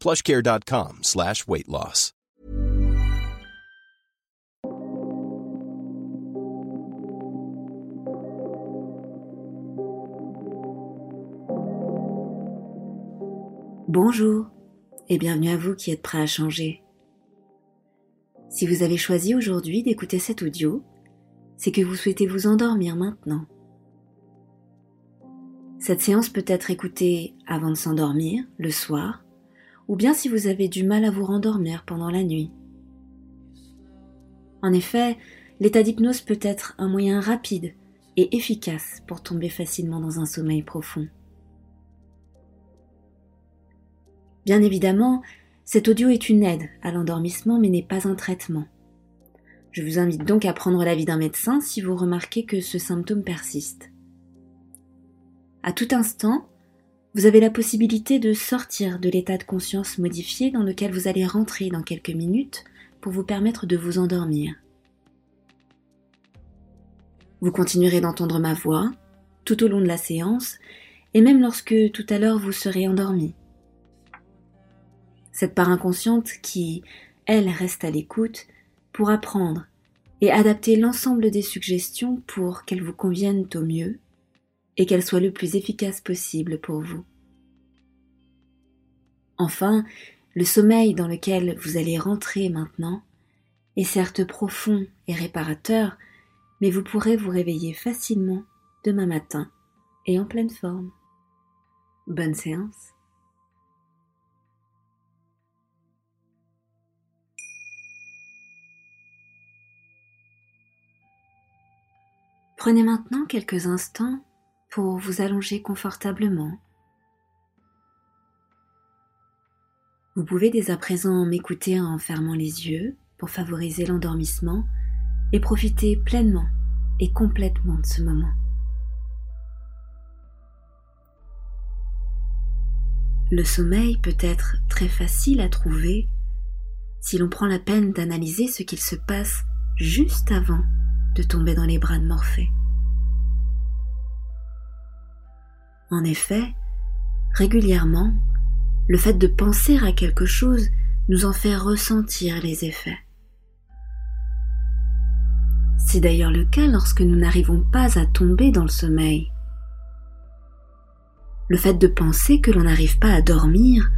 plushcare.com slash weight loss. Bonjour et bienvenue à vous qui êtes prêts à changer. Si vous avez choisi aujourd'hui d'écouter cet audio, c'est que vous souhaitez vous endormir maintenant. Cette séance peut être écoutée avant de s'endormir, le soir, ou bien si vous avez du mal à vous rendormir pendant la nuit. En effet, l'état d'hypnose peut être un moyen rapide et efficace pour tomber facilement dans un sommeil profond. Bien évidemment, cet audio est une aide à l'endormissement mais n'est pas un traitement. Je vous invite donc à prendre l'avis d'un médecin si vous remarquez que ce symptôme persiste. À tout instant, vous avez la possibilité de sortir de l'état de conscience modifié dans lequel vous allez rentrer dans quelques minutes pour vous permettre de vous endormir. Vous continuerez d'entendre ma voix tout au long de la séance et même lorsque tout à l'heure vous serez endormi. Cette part inconsciente qui, elle, reste à l'écoute pour apprendre et adapter l'ensemble des suggestions pour qu'elles vous conviennent au mieux et qu'elles soient le plus efficaces possible pour vous. Enfin, le sommeil dans lequel vous allez rentrer maintenant est certes profond et réparateur, mais vous pourrez vous réveiller facilement demain matin et en pleine forme. Bonne séance. Prenez maintenant quelques instants pour vous allonger confortablement. Vous pouvez dès à présent m'écouter en fermant les yeux pour favoriser l'endormissement et profiter pleinement et complètement de ce moment. Le sommeil peut être très facile à trouver si l'on prend la peine d'analyser ce qu'il se passe juste avant de tomber dans les bras de Morphée. En effet, régulièrement, le fait de penser à quelque chose nous en fait ressentir les effets. C'est d'ailleurs le cas lorsque nous n'arrivons pas à tomber dans le sommeil. Le fait de penser que l'on n'arrive pas à dormir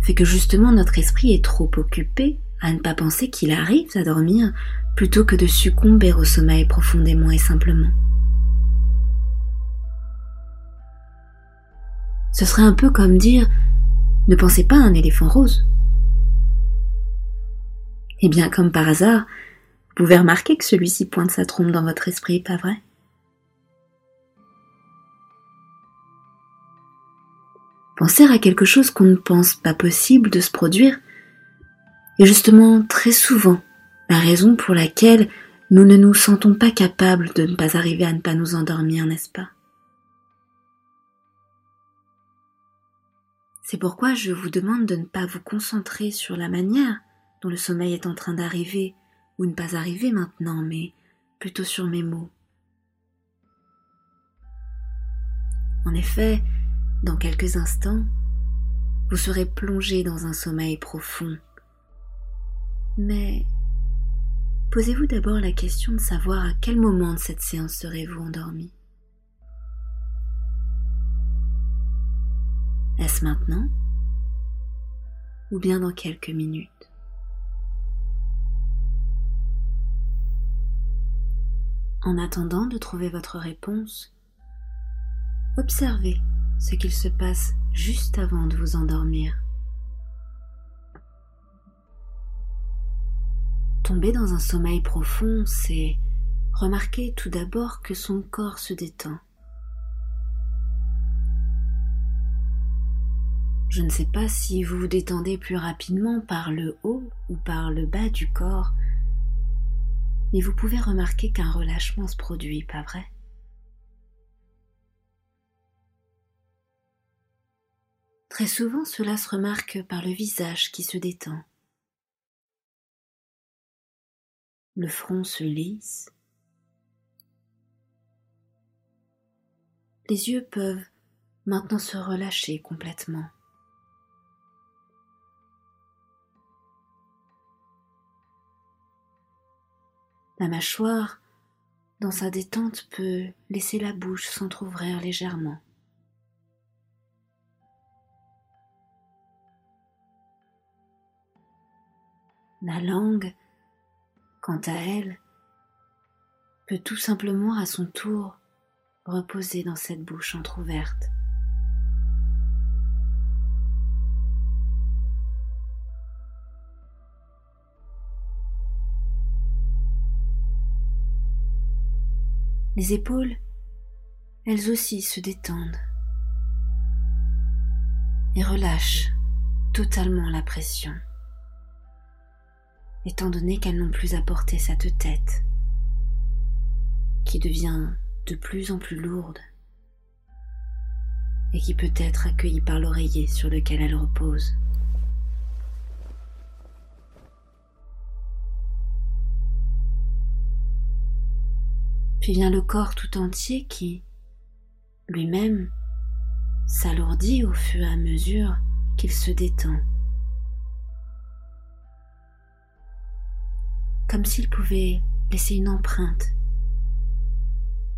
fait que justement notre esprit est trop occupé à ne pas penser qu'il arrive à dormir plutôt que de succomber au sommeil profondément et simplement. Ce serait un peu comme dire ne pensez pas à un éléphant rose. Eh bien, comme par hasard, vous pouvez remarquer que celui-ci pointe sa trompe dans votre esprit, pas vrai? Penser à quelque chose qu'on ne pense pas possible de se produire. Est justement très souvent la raison pour laquelle nous ne nous sentons pas capables de ne pas arriver à ne pas nous endormir, n'est-ce pas? C'est pourquoi je vous demande de ne pas vous concentrer sur la manière dont le sommeil est en train d'arriver ou ne pas arriver maintenant, mais plutôt sur mes mots. En effet, dans quelques instants, vous serez plongé dans un sommeil profond. Mais posez-vous d'abord la question de savoir à quel moment de cette séance serez-vous endormi. maintenant ou bien dans quelques minutes. En attendant de trouver votre réponse, observez ce qu'il se passe juste avant de vous endormir. Tomber dans un sommeil profond, c'est remarquer tout d'abord que son corps se détend. Je ne sais pas si vous vous détendez plus rapidement par le haut ou par le bas du corps, mais vous pouvez remarquer qu'un relâchement se produit, pas vrai? Très souvent, cela se remarque par le visage qui se détend. Le front se lisse. Les yeux peuvent maintenant se relâcher complètement. La mâchoire, dans sa détente, peut laisser la bouche s'entr'ouvrir légèrement. La langue, quant à elle, peut tout simplement à son tour reposer dans cette bouche entr'ouverte. Les épaules, elles aussi se détendent et relâchent totalement la pression, étant donné qu'elles n'ont plus à porter cette tête qui devient de plus en plus lourde et qui peut être accueillie par l'oreiller sur lequel elle repose. Puis vient le corps tout entier qui, lui-même, s'alourdit au fur et à mesure qu'il se détend. Comme s'il pouvait laisser une empreinte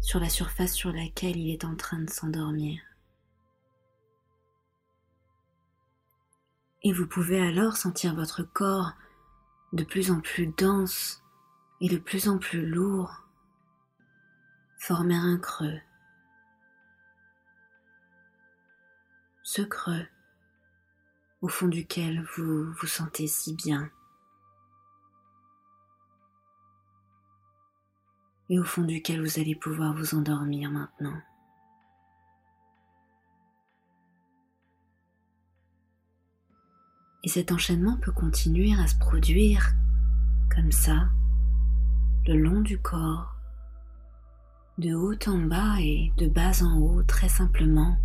sur la surface sur laquelle il est en train de s'endormir. Et vous pouvez alors sentir votre corps de plus en plus dense et de plus en plus lourd former un creux. Ce creux au fond duquel vous vous sentez si bien. Et au fond duquel vous allez pouvoir vous endormir maintenant. Et cet enchaînement peut continuer à se produire comme ça, le long du corps, de haut en bas et de bas en haut très simplement,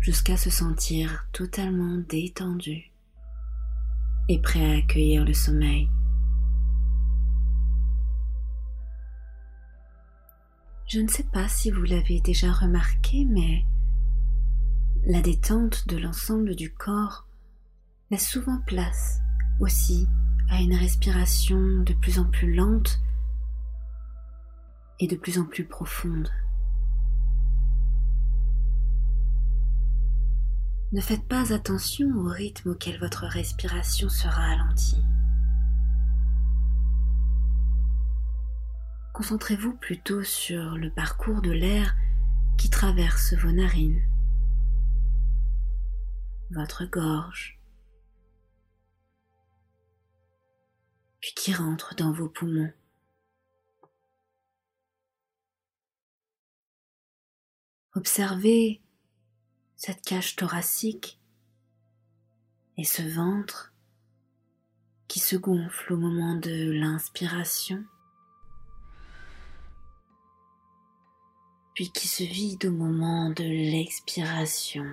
jusqu'à se sentir totalement détendu et prêt à accueillir le sommeil. Je ne sais pas si vous l'avez déjà remarqué, mais la détente de l'ensemble du corps laisse souvent place aussi à une respiration de plus en plus lente et de plus en plus profonde. Ne faites pas attention au rythme auquel votre respiration sera ralentie. Concentrez-vous plutôt sur le parcours de l'air qui traverse vos narines, votre gorge, puis qui rentre dans vos poumons. Observez cette cage thoracique et ce ventre qui se gonfle au moment de l'inspiration, puis qui se vide au moment de l'expiration.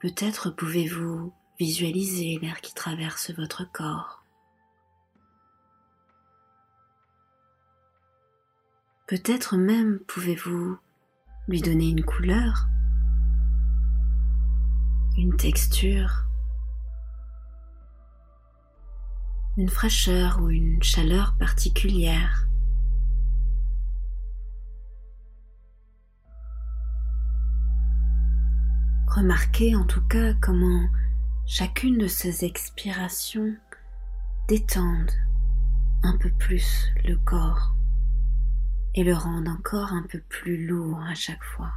Peut-être pouvez-vous visualiser l'air qui traverse votre corps. Peut-être même pouvez-vous lui donner une couleur, une texture, une fraîcheur ou une chaleur particulière. Remarquez en tout cas comment chacune de ces expirations détendent un peu plus le corps et le rendent encore un peu plus lourd à chaque fois.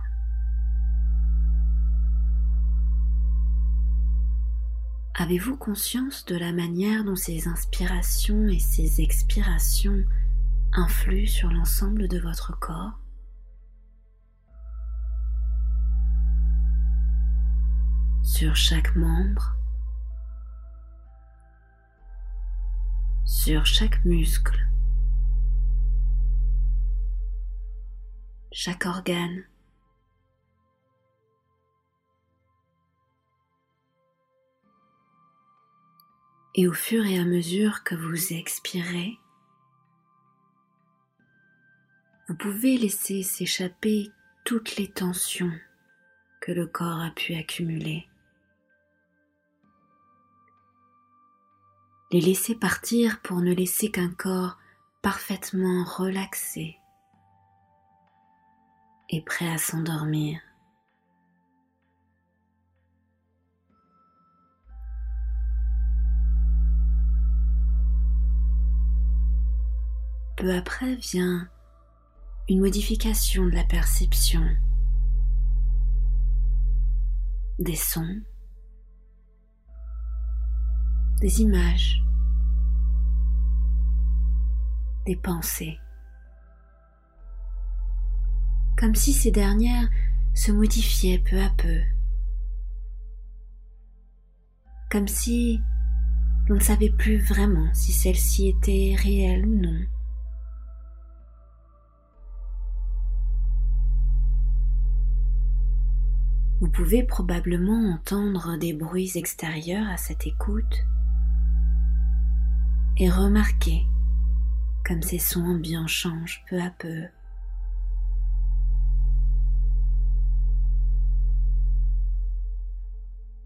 Avez-vous conscience de la manière dont ces inspirations et ces expirations influent sur l'ensemble de votre corps? Sur chaque membre? Sur chaque muscle? Chaque organe Et au fur et à mesure que vous expirez, vous pouvez laisser s'échapper toutes les tensions que le corps a pu accumuler. Les laisser partir pour ne laisser qu'un corps parfaitement relaxé et prêt à s'endormir. peu après vient une modification de la perception. Des sons, des images, des pensées, comme si ces dernières se modifiaient peu à peu, comme si l'on ne savait plus vraiment si celles-ci étaient réelles ou non. Vous pouvez probablement entendre des bruits extérieurs à cette écoute et remarquer comme ces sons ambiants changent peu à peu.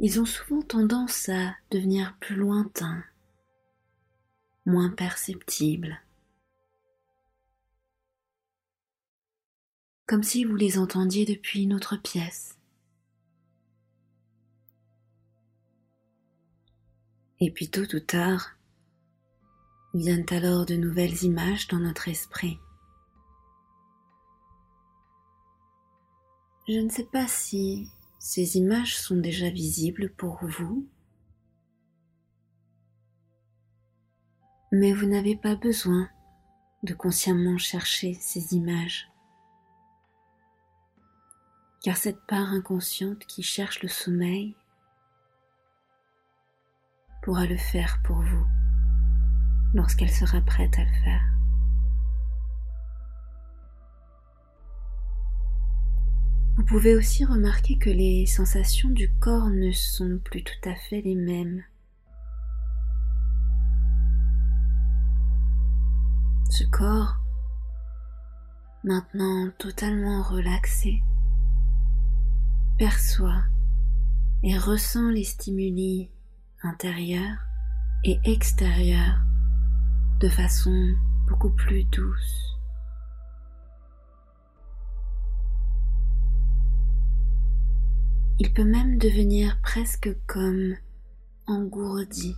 Ils ont souvent tendance à devenir plus lointains, moins perceptibles, comme si vous les entendiez depuis une autre pièce. Et puis tôt ou tard, viennent alors de nouvelles images dans notre esprit. Je ne sais pas si ces images sont déjà visibles pour vous, mais vous n'avez pas besoin de consciemment chercher ces images, car cette part inconsciente qui cherche le sommeil pourra le faire pour vous lorsqu'elle sera prête à le faire. Vous pouvez aussi remarquer que les sensations du corps ne sont plus tout à fait les mêmes. Ce corps, maintenant totalement relaxé, perçoit et ressent les stimuli intérieure et extérieure de façon beaucoup plus douce. Il peut même devenir presque comme engourdi,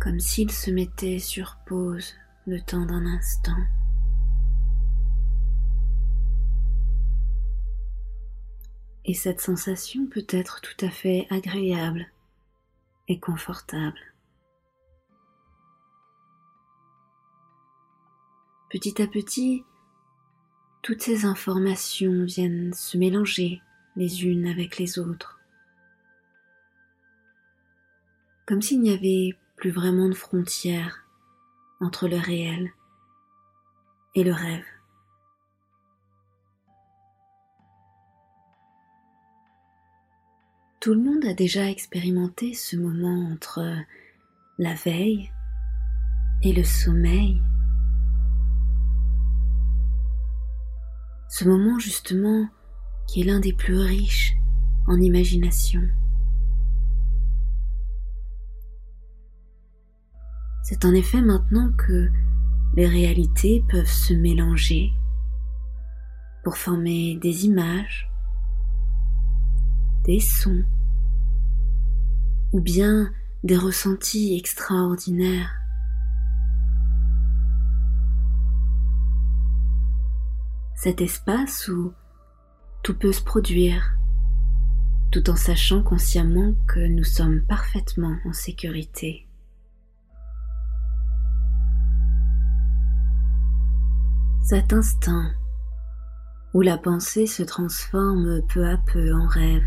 comme s'il se mettait sur pause le temps d'un instant. et cette sensation peut être tout à fait agréable et confortable. Petit à petit, toutes ces informations viennent se mélanger les unes avec les autres, comme s'il n'y avait plus vraiment de frontières entre le réel et le rêve. Tout le monde a déjà expérimenté ce moment entre la veille et le sommeil. Ce moment justement qui est l'un des plus riches en imagination. C'est en effet maintenant que les réalités peuvent se mélanger pour former des images des sons, ou bien des ressentis extraordinaires. Cet espace où tout peut se produire, tout en sachant consciemment que nous sommes parfaitement en sécurité. Cet instant où la pensée se transforme peu à peu en rêve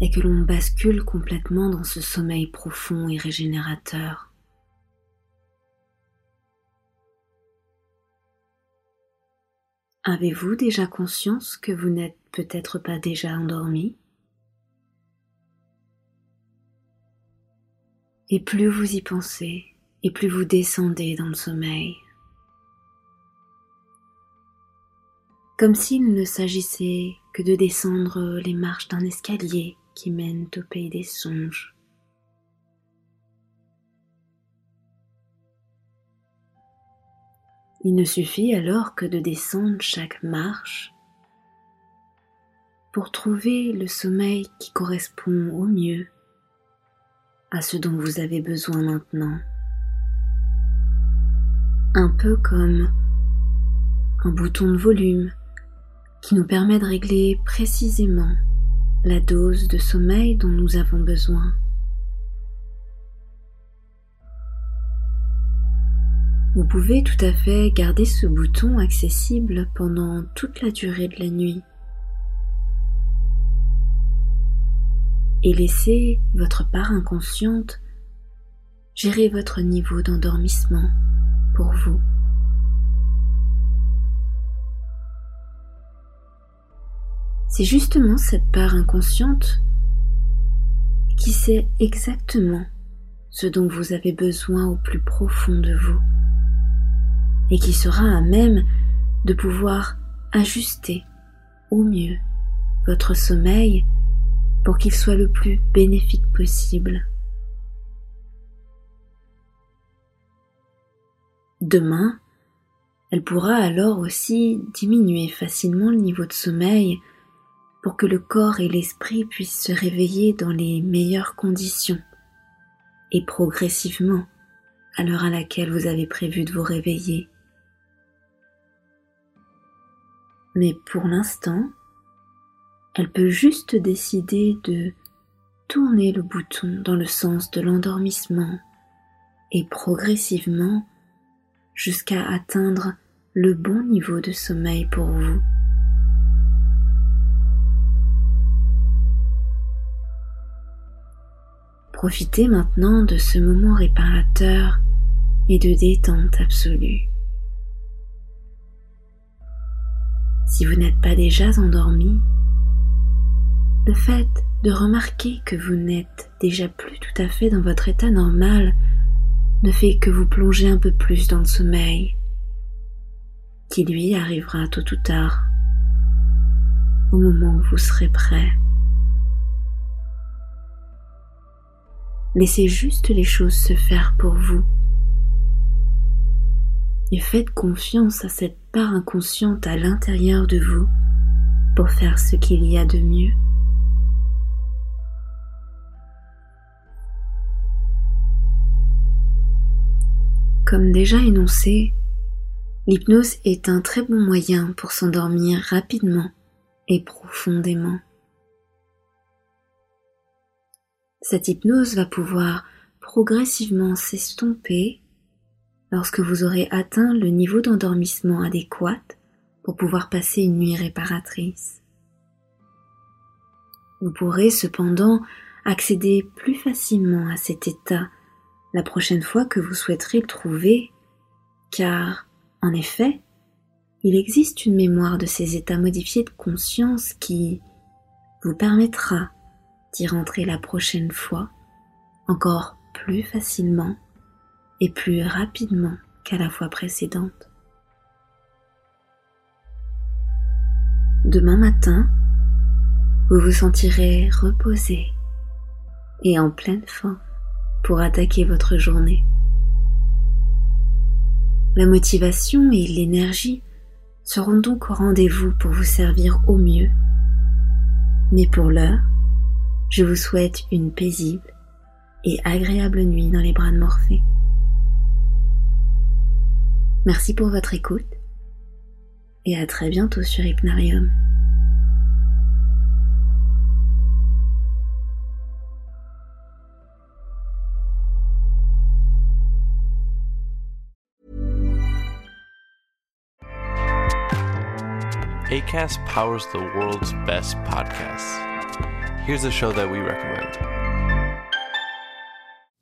et que l'on bascule complètement dans ce sommeil profond et régénérateur. Avez-vous déjà conscience que vous n'êtes peut-être pas déjà endormi? Et plus vous y pensez, et plus vous descendez dans le sommeil. Comme s'il ne s'agissait que de descendre les marches d'un escalier qui mène au pays des songes. Il ne suffit alors que de descendre chaque marche pour trouver le sommeil qui correspond au mieux à ce dont vous avez besoin maintenant. Un peu comme un bouton de volume qui nous permet de régler précisément la dose de sommeil dont nous avons besoin. Vous pouvez tout à fait garder ce bouton accessible pendant toute la durée de la nuit et laisser votre part inconsciente gérer votre niveau d'endormissement pour vous. C'est justement cette part inconsciente qui sait exactement ce dont vous avez besoin au plus profond de vous et qui sera à même de pouvoir ajuster au mieux votre sommeil pour qu'il soit le plus bénéfique possible. Demain, elle pourra alors aussi diminuer facilement le niveau de sommeil pour que le corps et l'esprit puissent se réveiller dans les meilleures conditions et progressivement à l'heure à laquelle vous avez prévu de vous réveiller. Mais pour l'instant, elle peut juste décider de tourner le bouton dans le sens de l'endormissement et progressivement jusqu'à atteindre le bon niveau de sommeil pour vous. Profitez maintenant de ce moment réparateur et de détente absolue. Si vous n'êtes pas déjà endormi, le fait de remarquer que vous n'êtes déjà plus tout à fait dans votre état normal ne fait que vous plonger un peu plus dans le sommeil, qui lui arrivera tôt ou tard, au moment où vous serez prêt. Laissez juste les choses se faire pour vous et faites confiance à cette part inconsciente à l'intérieur de vous pour faire ce qu'il y a de mieux. Comme déjà énoncé, l'hypnose est un très bon moyen pour s'endormir rapidement et profondément. Cette hypnose va pouvoir progressivement s'estomper lorsque vous aurez atteint le niveau d'endormissement adéquat pour pouvoir passer une nuit réparatrice. Vous pourrez cependant accéder plus facilement à cet état la prochaine fois que vous souhaiterez le trouver, car, en effet, il existe une mémoire de ces états modifiés de conscience qui vous permettra d'y rentrer la prochaine fois encore plus facilement et plus rapidement qu'à la fois précédente. Demain matin, vous vous sentirez reposé et en pleine forme pour attaquer votre journée. La motivation et l'énergie seront donc au rendez-vous pour vous servir au mieux Mais pour l'heure, je vous souhaite une paisible et agréable nuit dans les bras de Morphée. Merci pour votre écoute et à très bientôt sur Hypnarium. ACAST powers the world's best podcasts. Here's a show that we recommend.